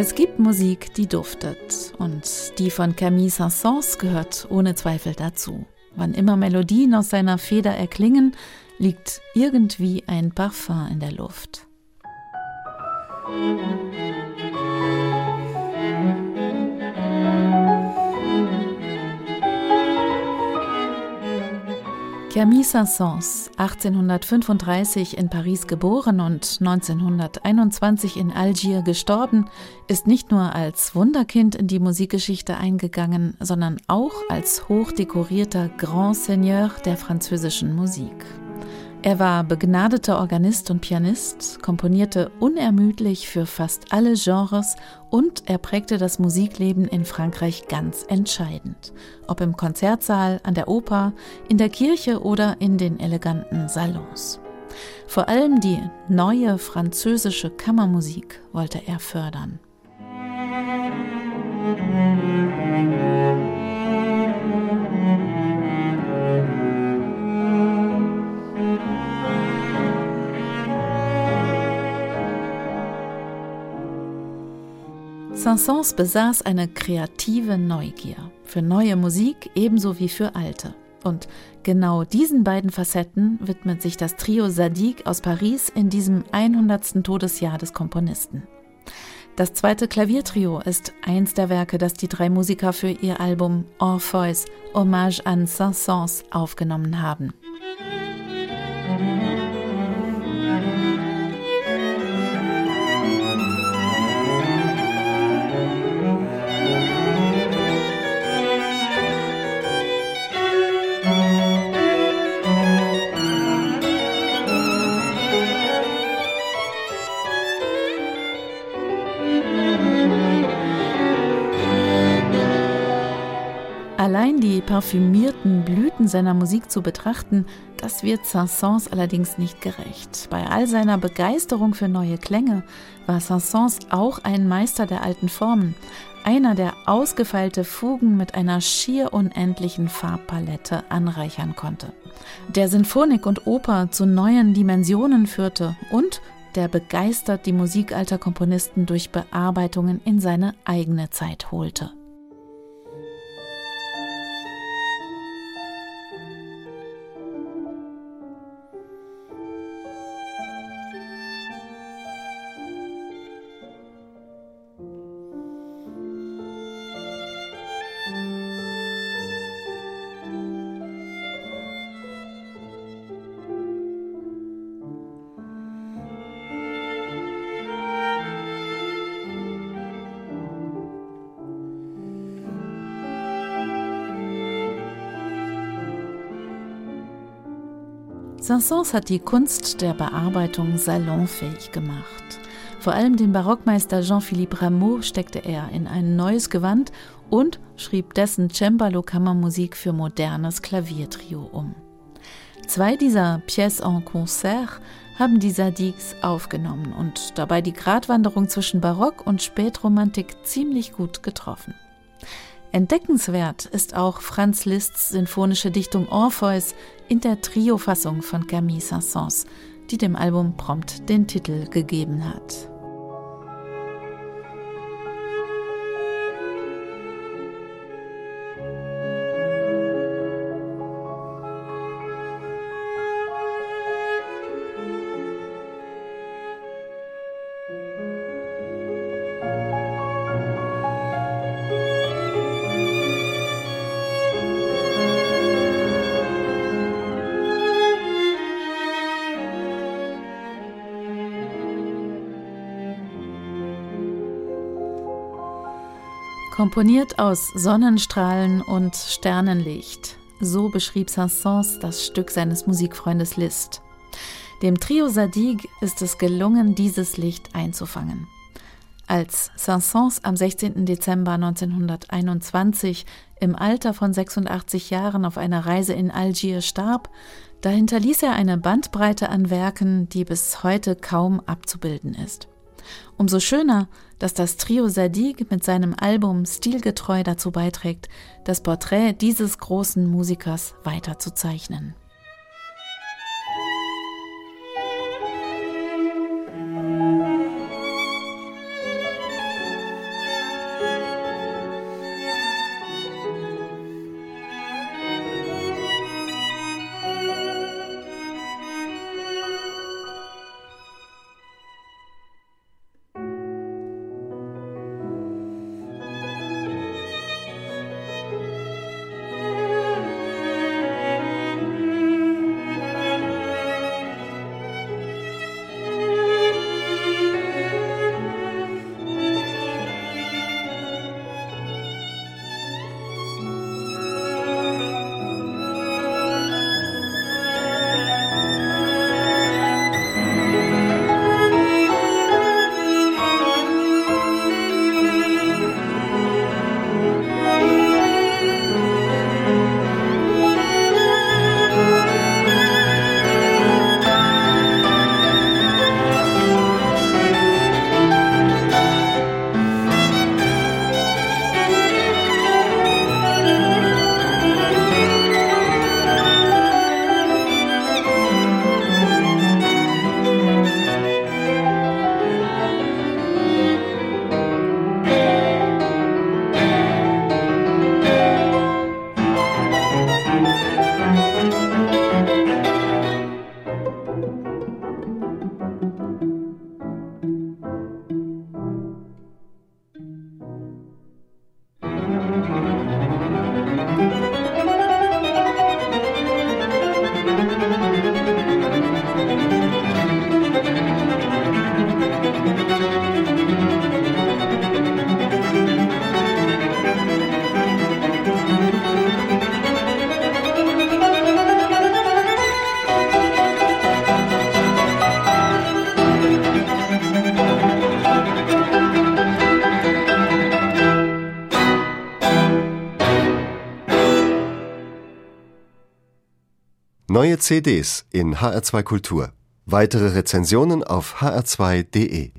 Es gibt Musik, die duftet und die von Camille Saint-Saëns gehört ohne Zweifel dazu. Wann immer Melodien aus seiner Feder erklingen, liegt irgendwie ein Parfum in der Luft. Camille Saint-Saëns, 1835 in Paris geboren und 1921 in Algier gestorben, ist nicht nur als Wunderkind in die Musikgeschichte eingegangen, sondern auch als hochdekorierter Grand Seigneur der französischen Musik. Er war begnadeter Organist und Pianist, komponierte unermüdlich für fast alle Genres und er prägte das Musikleben in Frankreich ganz entscheidend, ob im Konzertsaal, an der Oper, in der Kirche oder in den eleganten Salons. Vor allem die neue französische Kammermusik wollte er fördern. Saint-Saëns besaß eine kreative Neugier für neue Musik ebenso wie für alte. Und genau diesen beiden Facetten widmet sich das Trio Zadig aus Paris in diesem 100. Todesjahr des Komponisten. Das zweite Klaviertrio ist eins der Werke, das die drei Musiker für ihr Album Orpheus Hommage an Saint-Saëns aufgenommen haben. Allein die parfümierten Blüten seiner Musik zu betrachten, das wird Saint-Saëns allerdings nicht gerecht. Bei all seiner Begeisterung für neue Klänge war Saint-Saëns auch ein Meister der alten Formen, einer, der ausgefeilte Fugen mit einer schier unendlichen Farbpalette anreichern konnte, der Sinfonik und Oper zu neuen Dimensionen führte und der begeistert die Musik alter Komponisten durch Bearbeitungen in seine eigene Zeit holte. Saint-Saëns hat die Kunst der Bearbeitung salonfähig gemacht. Vor allem den Barockmeister Jean-Philippe Rameau steckte er in ein neues Gewand und schrieb dessen Cembalo-Kammermusik für modernes Klaviertrio um. Zwei dieser Pièces en Concert haben die Sadigs aufgenommen und dabei die Gratwanderung zwischen Barock und Spätromantik ziemlich gut getroffen. Entdeckenswert ist auch Franz Liszt's sinfonische Dichtung Orpheus in der Trio-Fassung von Camille Saint-Saëns, die dem Album prompt den Titel gegeben hat. Komponiert aus Sonnenstrahlen und Sternenlicht. So beschrieb Saint-Saëns das Stück seines Musikfreundes Liszt. Dem Trio Zadig ist es gelungen, dieses Licht einzufangen. Als Saint-Saëns am 16. Dezember 1921 im Alter von 86 Jahren auf einer Reise in Algier starb, da hinterließ er eine Bandbreite an Werken, die bis heute kaum abzubilden ist. Umso schöner, dass das Trio Zadig mit seinem Album stilgetreu dazu beiträgt, das Porträt dieses großen Musikers weiter Neue CDs in HR2 Kultur. Weitere Rezensionen auf hr2.de